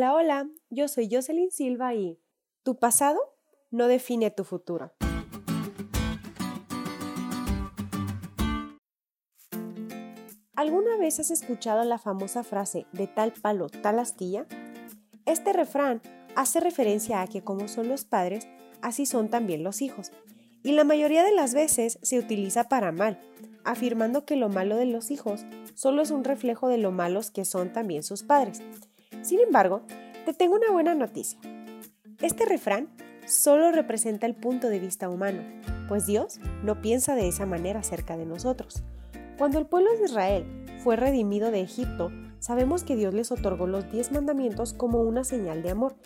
Hola, hola, yo soy Jocelyn Silva y tu pasado no define tu futuro. ¿Alguna vez has escuchado la famosa frase de tal palo, tal astilla? Este refrán hace referencia a que como son los padres, así son también los hijos, y la mayoría de las veces se utiliza para mal, afirmando que lo malo de los hijos solo es un reflejo de lo malos que son también sus padres. Sin embargo, te tengo una buena noticia. Este refrán solo representa el punto de vista humano, pues Dios no piensa de esa manera acerca de nosotros. Cuando el pueblo de Israel fue redimido de Egipto, sabemos que Dios les otorgó los diez mandamientos como una señal de amor,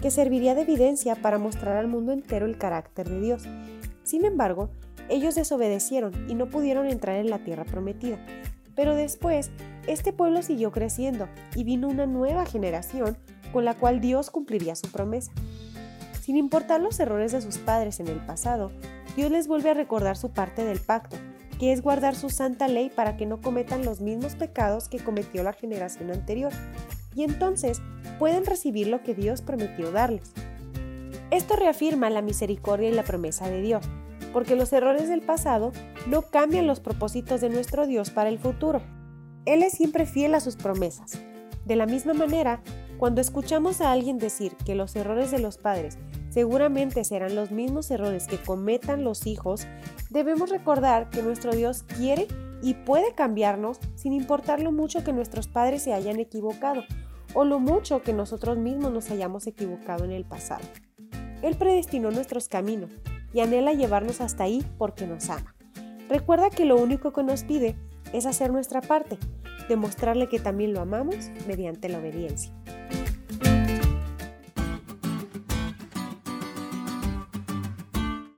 que serviría de evidencia para mostrar al mundo entero el carácter de Dios. Sin embargo, ellos desobedecieron y no pudieron entrar en la tierra prometida. Pero después, este pueblo siguió creciendo y vino una nueva generación con la cual Dios cumpliría su promesa. Sin importar los errores de sus padres en el pasado, Dios les vuelve a recordar su parte del pacto, que es guardar su santa ley para que no cometan los mismos pecados que cometió la generación anterior, y entonces pueden recibir lo que Dios prometió darles. Esto reafirma la misericordia y la promesa de Dios, porque los errores del pasado no cambian los propósitos de nuestro Dios para el futuro. Él es siempre fiel a sus promesas. De la misma manera, cuando escuchamos a alguien decir que los errores de los padres seguramente serán los mismos errores que cometan los hijos, debemos recordar que nuestro Dios quiere y puede cambiarnos sin importar lo mucho que nuestros padres se hayan equivocado o lo mucho que nosotros mismos nos hayamos equivocado en el pasado. Él predestinó nuestros caminos y anhela llevarnos hasta ahí porque nos ama. Recuerda que lo único que nos pide es hacer nuestra parte, demostrarle que también lo amamos mediante la obediencia.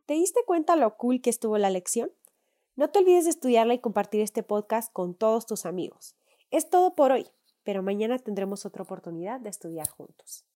¿Te diste cuenta lo cool que estuvo la lección? No te olvides de estudiarla y compartir este podcast con todos tus amigos. Es todo por hoy, pero mañana tendremos otra oportunidad de estudiar juntos.